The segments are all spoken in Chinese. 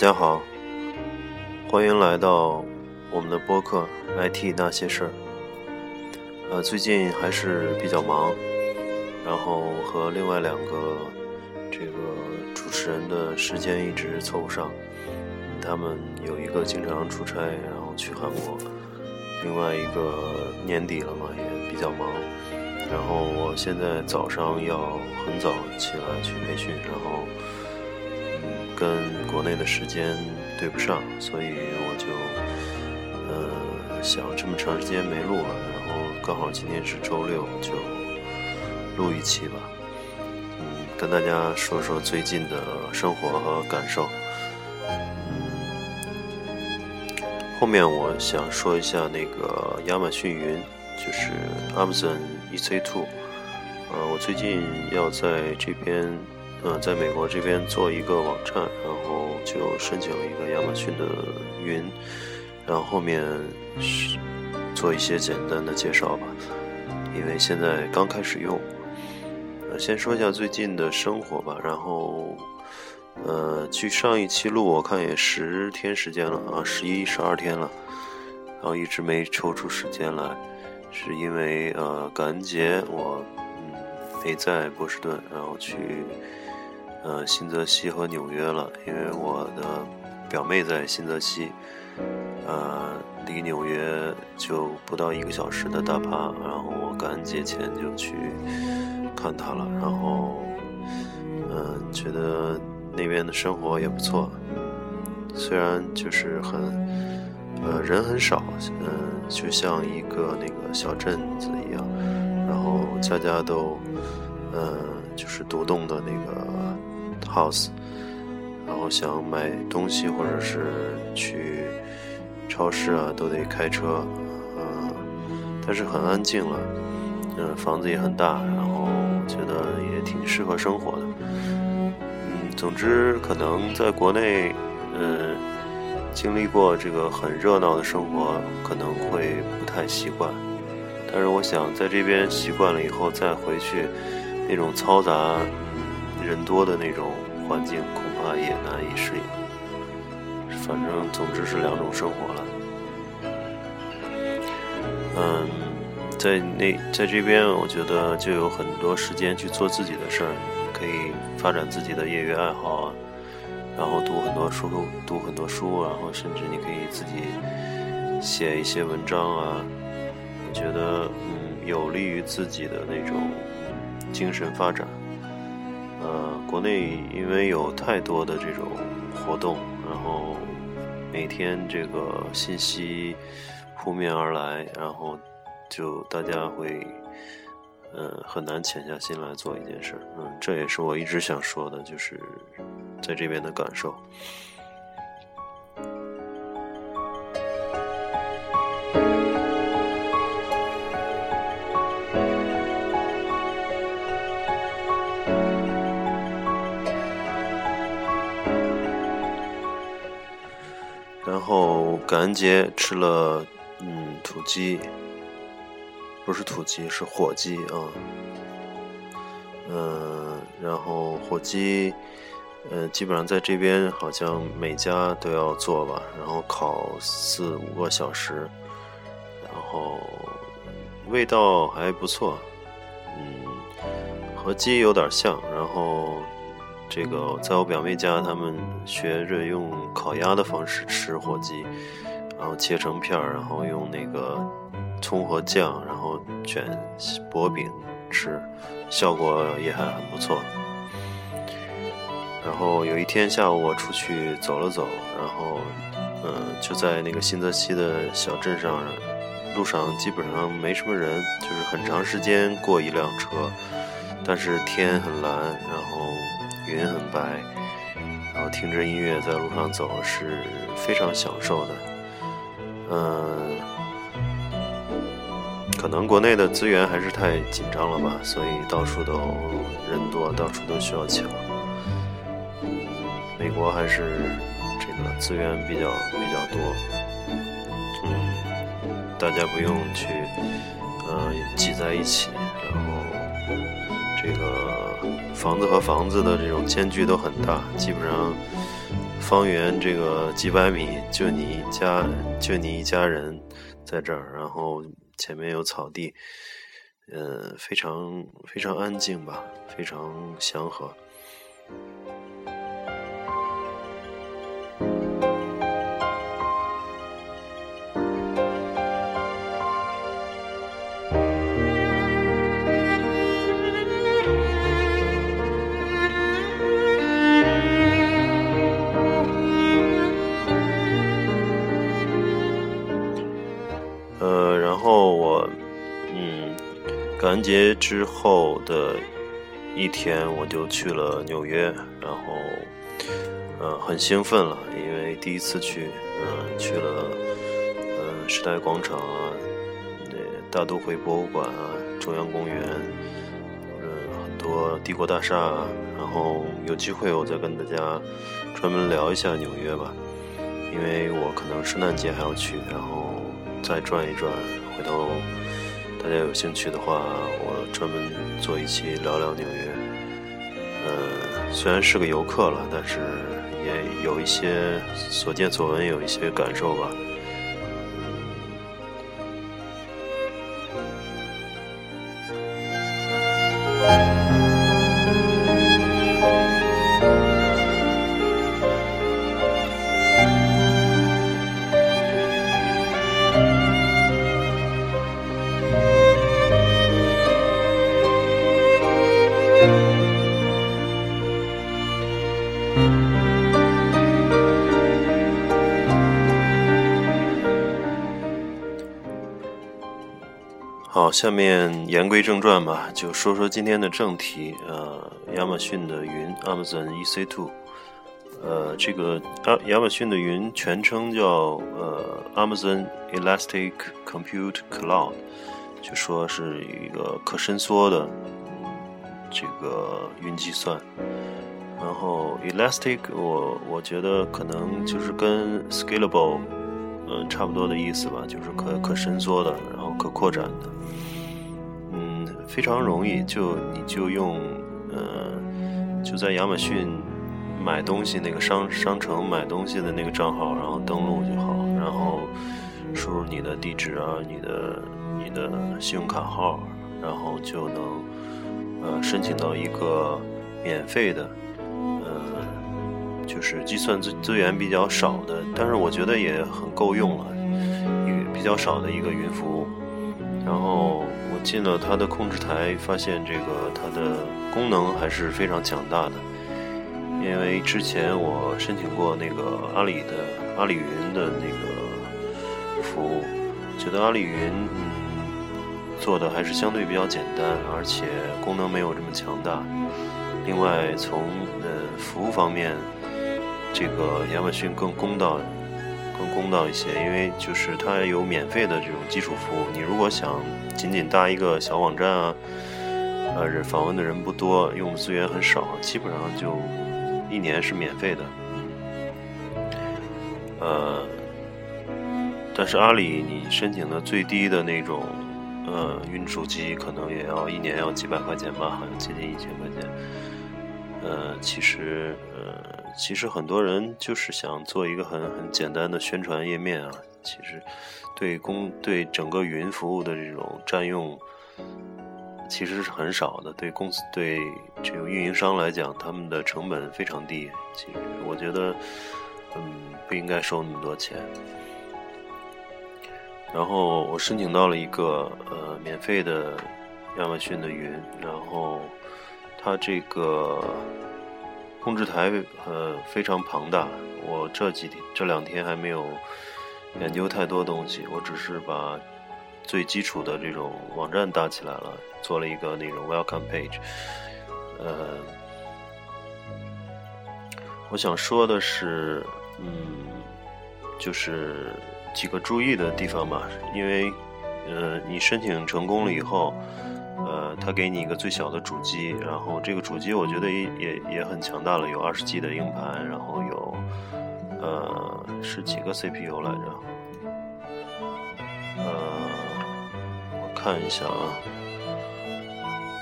大家好，欢迎来到我们的播客《IT 那些事儿》。呃，最近还是比较忙，然后和另外两个这个主持人的时间一直凑不上。他们有一个经常出差，然后去韩国；另外一个年底了嘛，也比较忙。然后我现在早上要很早起来去培训，然后，跟国内的时间对不上，所以我就呃想这么长时间没录了，然后刚好今天是周六，就录一期吧。嗯，跟大家说说最近的生活和感受。嗯，后面我想说一下那个亚马逊云，就是 Amazon。EC2，呃，我最近要在这边，呃，在美国这边做一个网站，然后就申请了一个亚马逊的云，然后后面是做一些简单的介绍吧，因为现在刚开始用。呃，先说一下最近的生活吧，然后，呃，距上一期录我看也十天时间了啊，十一、十二天了，然后一直没抽出时间来。是因为呃感恩节我嗯没在波士顿，然后去呃新泽西和纽约了。因为我的表妹在新泽西，呃离纽约就不到一个小时的大巴，然后我感恩节前就去看她了。然后嗯觉得那边的生活也不错，虽然就是很呃人很少，嗯。就像一个那个小镇子一样，然后家家都，嗯，就是独栋的那个 house，然后想买东西或者是去超市啊，都得开车，嗯，但是很安静了，嗯，房子也很大，然后觉得也挺适合生活的，嗯，总之可能在国内，嗯。经历过这个很热闹的生活，可能会不太习惯。但是我想在这边习惯了以后，再回去那种嘈杂、人多的那种环境，恐怕也难以适应。反正总之是两种生活了。嗯，在那在这边，我觉得就有很多时间去做自己的事儿，可以发展自己的业余爱好啊。然后读很多书，读很多书，然后甚至你可以自己写一些文章啊。我觉得，嗯，有利于自己的那种精神发展。呃，国内因为有太多的这种活动，然后每天这个信息扑面而来，然后就大家会。嗯，很难潜下心来做一件事。嗯，这也是我一直想说的，就是在这边的感受。然后感恩节吃了嗯土鸡。不是土鸡，是火鸡啊。嗯，然后火鸡，呃，基本上在这边好像每家都要做吧，然后烤四五个小时，然后味道还不错，嗯，和鸡有点像。然后这个在我表妹家，他们学着用烤鸭的方式吃火鸡，然后切成片儿，然后用那个。葱和酱，然后卷薄饼吃，效果也还很不错。然后有一天下午我出去走了走，然后嗯就在那个新泽西的小镇上，路上基本上没什么人，就是很长时间过一辆车，但是天很蓝，然后云很白，然后听着音乐在路上走是非常享受的，嗯。可能国内的资源还是太紧张了吧，所以到处都人多，到处都需要抢。美国还是这个资源比较比较多，嗯，大家不用去呃挤在一起，然后这个房子和房子的这种间距都很大，基本上方圆这个几百米，就你一家，就你一家人在这儿，然后前面有草地，呃，非常非常安静吧，非常祥和。完结之后的一天，我就去了纽约，然后，呃，很兴奋了，因为第一次去，嗯，去了，呃，时代广场啊，那大都会博物馆啊，中央公园，嗯，很多帝国大厦啊，然后有机会我再跟大家专门聊一下纽约吧，因为我可能圣诞节还要去，然后再转一转，回头。大家有兴趣的话，我专门做一期聊聊纽约。嗯，虽然是个游客了，但是也有一些所见所闻，有一些感受吧。好，下面言归正传吧，就说说今天的正题。呃，亚马逊的云 Amazon EC2，呃，这个亚亚马逊的云全称叫呃 Amazon Elastic Compute Cloud，就说是一个可伸缩的这个云计算。然后 Elastic，我我觉得可能就是跟 Scalable，嗯，差不多的意思吧，就是可可伸缩的，然后可扩展的。嗯，非常容易，就你就用，呃，就在亚马逊买东西那个商商城买东西的那个账号，然后登录就好，然后输入你的地址啊，你的你的信用卡号，然后就能呃申请到一个免费的。就是计算资资源比较少的，但是我觉得也很够用了，一个比较少的一个云服务。然后我进了它的控制台，发现这个它的功能还是非常强大的。因为之前我申请过那个阿里的阿里云的那个服务，觉得阿里云嗯做的还是相对比较简单，而且功能没有这么强大。另外从呃服务方面。这个亚马逊更公道，更公道一些，因为就是它有免费的这种基础服务。你如果想仅仅搭一个小网站啊，呃，访问的人不多，用的资源很少，基本上就一年是免费的。呃，但是阿里你申请的最低的那种呃云主机，可能也要一年要几百块钱吧，好像接近一千块钱。呃，其实呃。其实很多人就是想做一个很很简单的宣传页面啊，其实对公对整个云服务的这种占用其实是很少的。对公司对这个运营商来讲，他们的成本非常低。其实我觉得，嗯，不应该收那么多钱。然后我申请到了一个呃免费的亚马逊的云，然后它这个。控制台呃非常庞大，我这几天这两天还没有研究太多东西，我只是把最基础的这种网站搭起来了，做了一个那种 welcome page。呃，我想说的是，嗯，就是几个注意的地方吧，因为呃你申请成功了以后。呃，他给你一个最小的主机，然后这个主机我觉得也也也很强大了，有二十 G 的硬盘，然后有呃是几个 CPU 来着？呃，我看一下啊，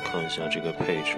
看一下这个配置。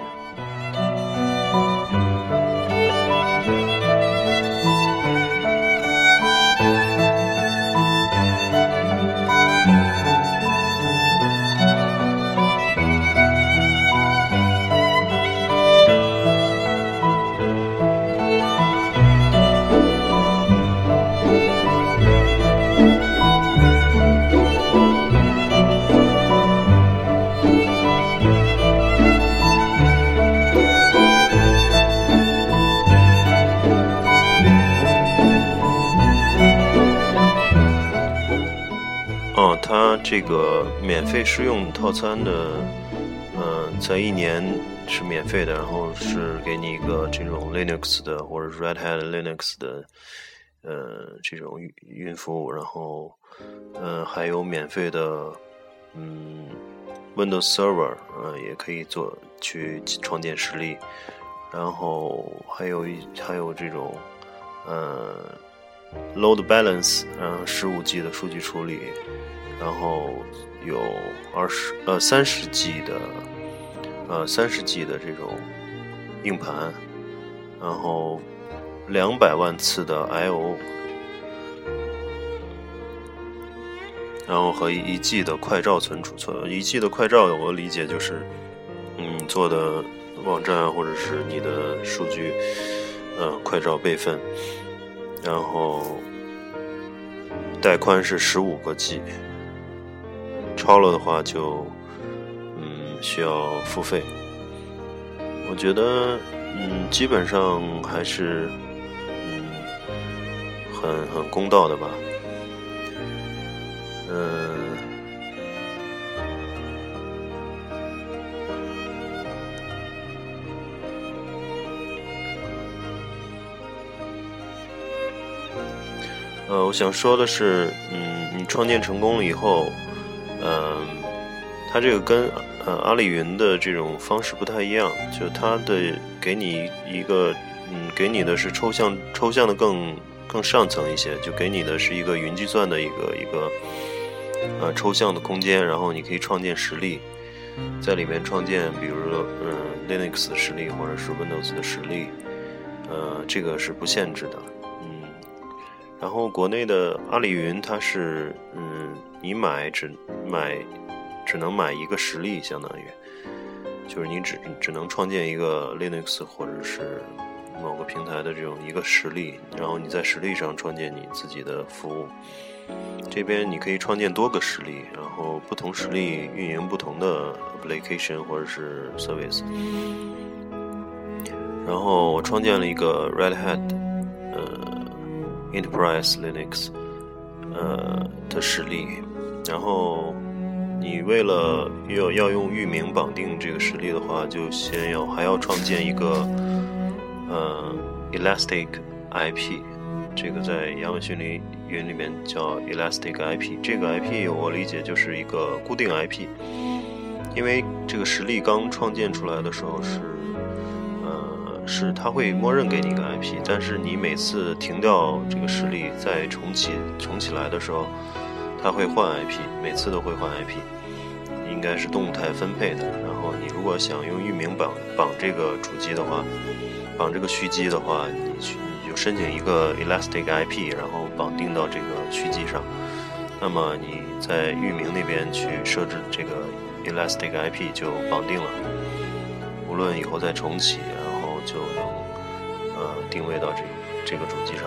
这个免费试用套餐的，嗯，在一年是免费的，然后是给你一个这种 Linux 的或者 Red Hat Linux 的，呃，这种云服务，然后，嗯，还有免费的，嗯，Windows Server，嗯，也可以做去创建实例，然后还有一还有这种，呃，Load Balance，嗯，十五 G 的数据处理。然后有二十呃三十 G 的呃三十 G 的这种硬盘，然后两百万次的 I/O，然后和一 G 的快照存储存一 G 的快照，我理解就是嗯做的网站或者是你的数据呃快照备份，然后带宽是十五个 G。超了的话就，嗯，需要付费。我觉得，嗯，基本上还是，嗯，很很公道的吧。嗯，呃，我想说的是，嗯，你创建成功了以后。嗯，它这个跟呃阿里云的这种方式不太一样，就它的给你一个嗯，给你的是抽象抽象的更更上层一些，就给你的是一个云计算的一个一个呃抽象的空间，然后你可以创建实例，在里面创建，比如说嗯 Linux 的实例或者是 Windows 的实例，呃，这个是不限制的，然后国内的阿里云它是嗯。你买只买，只能买一个实例，相当于，就是你只只能创建一个 Linux 或者是某个平台的这种一个实例，然后你在实例上创建你自己的服务。这边你可以创建多个实例，然后不同实例运营不同的 application 或者是 service。然后我创建了一个 Red Hat 呃 Enterprise Linux 呃的实例。然后，你为了要要用域名绑定这个实例的话，就先要还要创建一个呃 Elastic IP，这个在亚马逊里云里面叫 Elastic IP。这个 IP 我理解就是一个固定 IP，因为这个实例刚创建出来的时候是是它会默认给你一个 IP，但是你每次停掉这个实例再重启重启来的时候。它会换 IP，每次都会换 IP，应该是动态分配的。然后你如果想用域名绑绑这个主机的话，绑这个虚机的话，你去你就申请一个 Elastic IP，然后绑定到这个虚机上。那么你在域名那边去设置这个 Elastic IP 就绑定了，无论以后再重启，就能呃定位到这这个主机上。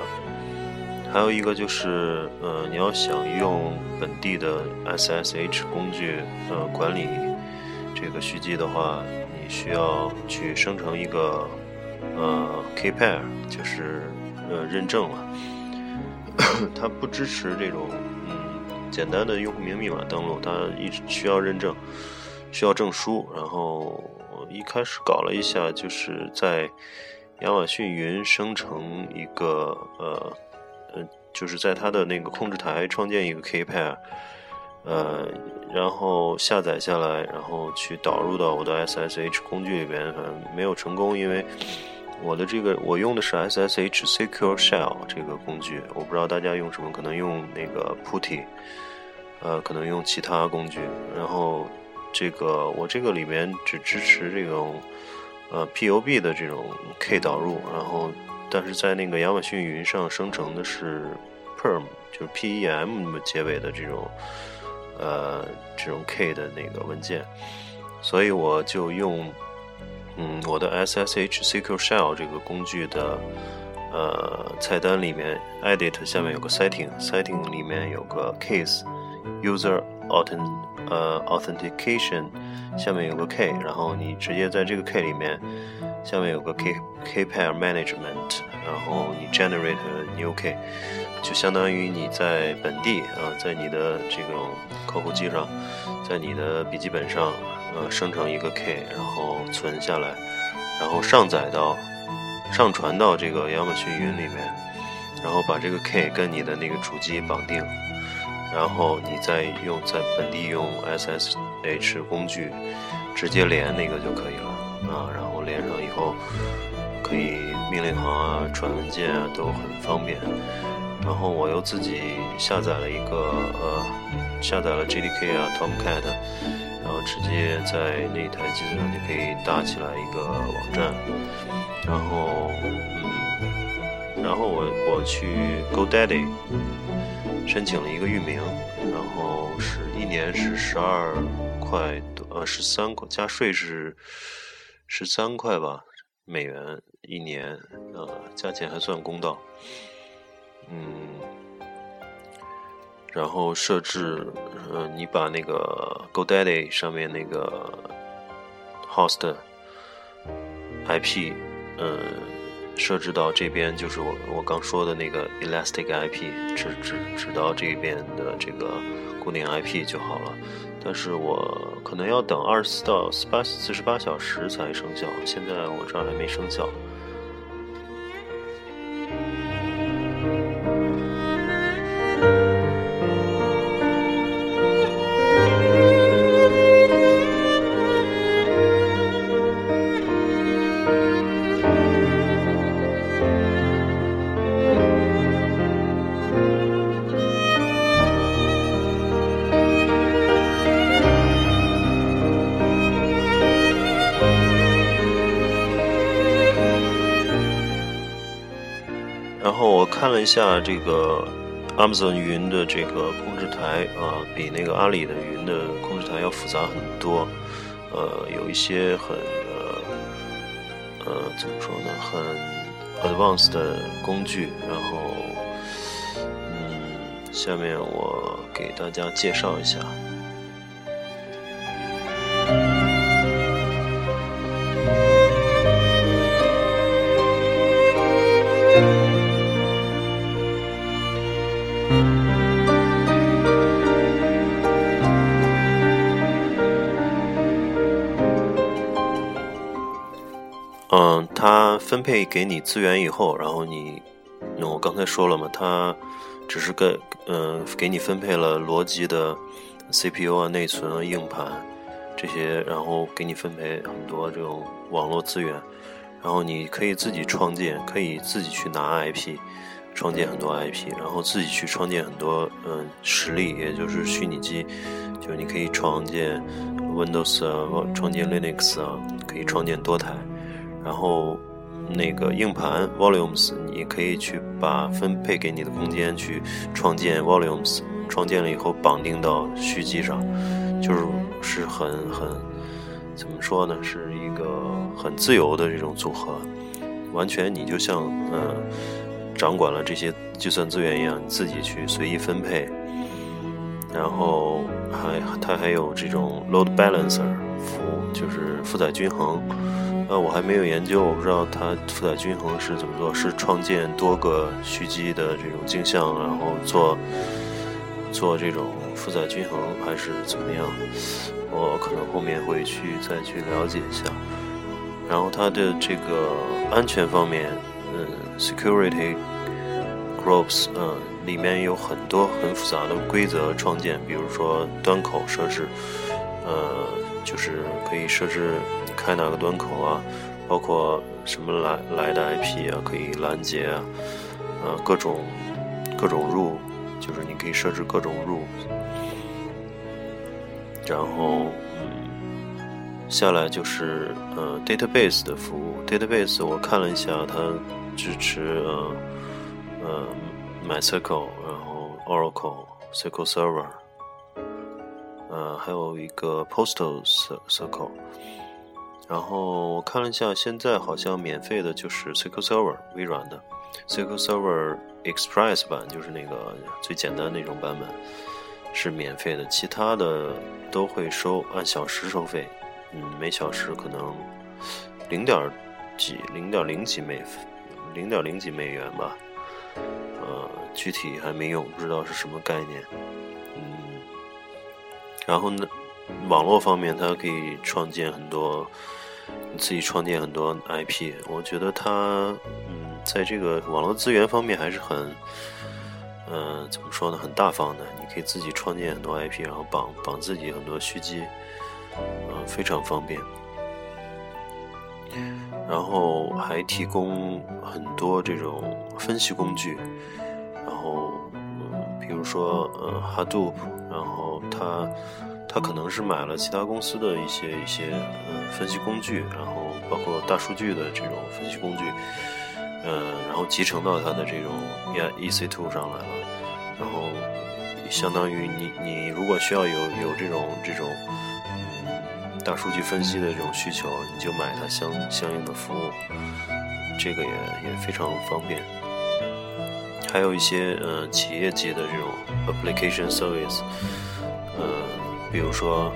还有一个就是，呃，你要想用本地的 SSH 工具，呃，管理这个虚机的话，你需要去生成一个，呃 key pair，就是呃认证了。它不支持这种，嗯，简单的用户名密码登录，它一需要认证，需要证书。然后一开始搞了一下，就是在亚马逊云生成一个，呃。嗯，就是在它的那个控制台创建一个 Kpair，呃，然后下载下来，然后去导入到我的 SSH 工具里边，反正没有成功，因为我的这个我用的是 SSH Secure Shell 这个工具，我不知道大家用什么，可能用那个 Putty，呃，可能用其他工具，然后这个我这个里面只支持这种呃 POB 的这种 K 导入，然后。但是在那个亚马逊云上生成的是 perm，就是 P E M 结尾的这种，呃，这种 K 的那个文件，所以我就用，嗯，我的 S S H Secure Shell 这个工具的，呃，菜单里面 Edit 下面有个 Setting，Setting 里面有个 Case User Authent，呃，Authentication 下面有个 K，然后你直接在这个 K 里面。下面有个 K K pair management，然后你 generate new K，就相当于你在本地啊，在你的这种客户机上，在你的笔记本上，呃，生成一个 K，然后存下来，然后上载到上传到这个亚马逊云里面，然后把这个 K 跟你的那个主机绑定。然后你再用在本地用 SSH 工具直接连那个就可以了啊，然后连上以后可以命令行啊、传文件啊都很方便。然后我又自己下载了一个呃，下载了 JDK 啊、Tomcat，然后直接在那台机子上就可以搭起来一个网站。然后嗯，然后我我去 GoDaddy。申请了一个域名，然后是一年是十二块多，呃，十三块加税是十三块吧，美元一年，呃，价钱还算公道，嗯，然后设置，呃，你把那个 GoDaddy 上面那个 host IP，呃。设置到这边就是我我刚说的那个 Elastic IP，指指指到这边的这个固定 IP 就好了。但是我可能要等二十四到四八四十八小时才生效，现在我这儿还没生效。然后我看了一下这个 Amazon 云的这个控制台啊，比那个阿里的云的控制台要复杂很多，呃，有一些很呃呃怎么说呢，很 advanced 的工具。然后，嗯，下面我给大家介绍一下。可以给你资源以后，然后你，我刚才说了嘛，它只是给，嗯，给你分配了逻辑的 CPU 啊、内存啊、硬盘这些，然后给你分配很多这种网络资源，然后你可以自己创建，可以自己去拿 IP，创建很多 IP，然后自己去创建很多，嗯，实例，也就是虚拟机，就你可以创建 Windows 啊，创建 Linux 啊，可以创建多台。然后，那个硬盘 volumes，你可以去把分配给你的空间去创建 volumes，创建了以后绑定到虚机上，就是是很很怎么说呢？是一个很自由的这种组合，完全你就像嗯掌管了这些计算资源一样，你自己去随意分配。然后还它还有这种 load balancer 服务，就是负载均衡。呃，我还没有研究，我不知道它负载均衡是怎么做，是创建多个虚机的这种镜像，然后做做这种负载均衡，还是怎么样？我可能后面会去再去了解一下。然后它的这个安全方面，嗯，security groups，嗯，里面有很多很复杂的规则创建，比如说端口设置，呃，就是可以设置。开哪个端口啊？包括什么来来的 IP 啊，可以拦截啊，呃，各种各种入，就是你可以设置各种入。然后，嗯，下来就是呃，database 的服务。database 我看了一下，它支持呃呃，MySQL，然后 Oracle SQL Server，呃，还有一个 Postal SQL。然后我看了一下，现在好像免费的就是 SQL Server 微软的。SQL Server Express 版，就是那个最简单那种版本是免费的，其他的都会收按小时收费，嗯，每小时可能零点几零点零几美零点零几美元吧，呃，具体还没用，不知道是什么概念。嗯，然后呢，网络方面它可以创建很多，你自己创建很多 IP，我觉得它嗯，在这个网络资源方面还是很。嗯，怎么说呢？很大方的，你可以自己创建很多 IP，然后绑绑自己很多虚机，嗯，非常方便。然后还提供很多这种分析工具，然后嗯，比如说呃，Hadoop，然后它他可能是买了其他公司的一些一些嗯分析工具，然后包括大数据的这种分析工具。呃，然后集成到它的这种 E C Two 上来了，然后相当于你你如果需要有有这种这种大数据分析的这种需求，你就买它相相应的服务，这个也也非常方便。还有一些呃企业级的这种 Application Service，呃，比如说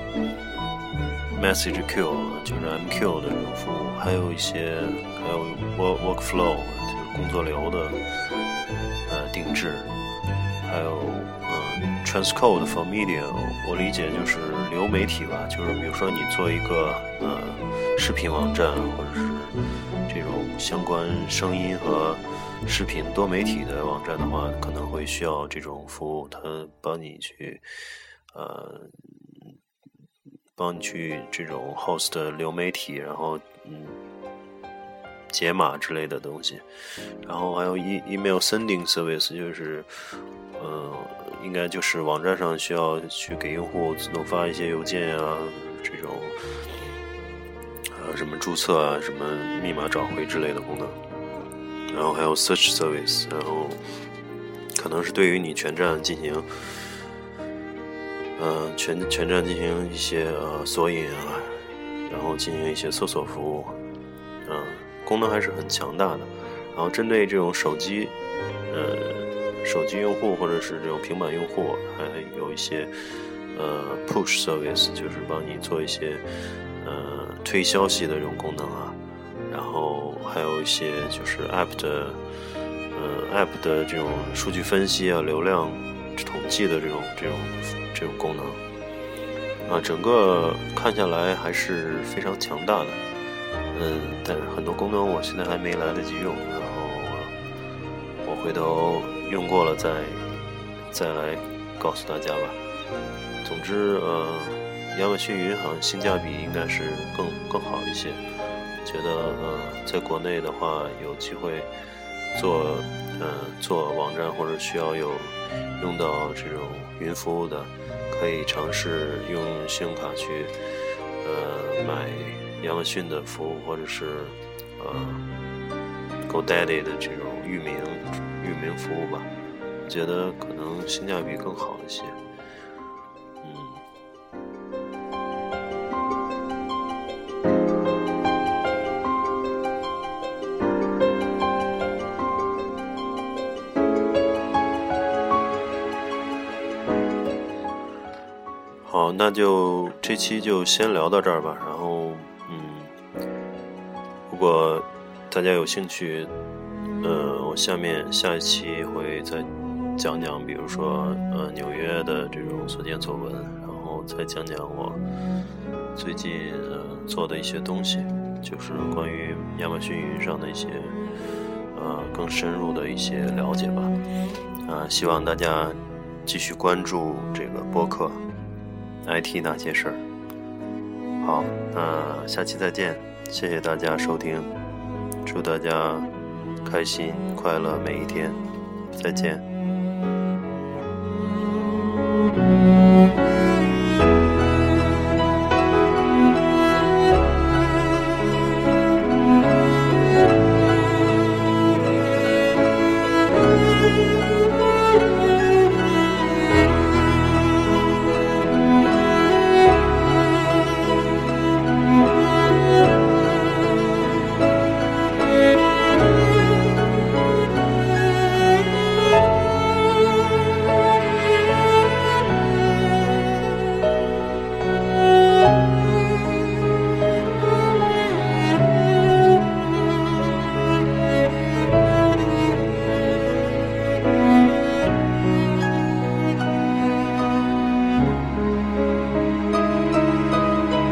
Message Q 就是 M Q 的这种服务，还有一些还有 Work Workflow 就是。工作流的呃定制，还有嗯 Transcode for Media，我理解就是流媒体吧，就是比如说你做一个呃视频网站，或者是这种相关声音和视频多媒体的网站的话，可能会需要这种服务，它帮你去呃帮你去这种 host 流媒体，然后嗯。解码之类的东西，然后还有 e email sending service，就是，呃，应该就是网站上需要去给用户自动发一些邮件啊，这种，呃，什么注册啊，什么密码找回之类的功能。然后还有 search service，然后可能是对于你全站进行，呃，全全站进行一些呃索引啊，然后进行一些搜索服务，嗯。功能还是很强大的，然后针对这种手机，呃，手机用户或者是这种平板用户，还有一些呃 push service，就是帮你做一些呃推消息的这种功能啊，然后还有一些就是 app 的呃 app 的这种数据分析啊、流量记的这种这种这种功能啊，整个看下来还是非常强大的。嗯，但是很多功能我现在还没来得及用，然后我回头用过了再再来告诉大家吧。总之，呃，亚马逊云好像性价比应该是更更好一些。觉得，呃，在国内的话，有机会做，呃，做网站或者需要有用到这种云服务的，可以尝试用信用卡去，呃，买。亚马逊的服务，或者是呃，GoDaddy 的这种域名域名服务吧，觉得可能性价比更好一些。那就这期就先聊到这儿吧，然后嗯。如果大家有兴趣，呃，我下面下一期会再讲讲，比如说呃纽约的这种所见所闻，然后再讲讲我最近呃做的一些东西，就是关于亚马逊云上的一些呃更深入的一些了解吧。啊，希望大家继续关注这个播客，IT 那些事儿。好，那下期再见。谢谢大家收听，祝大家开心快乐每一天，再见。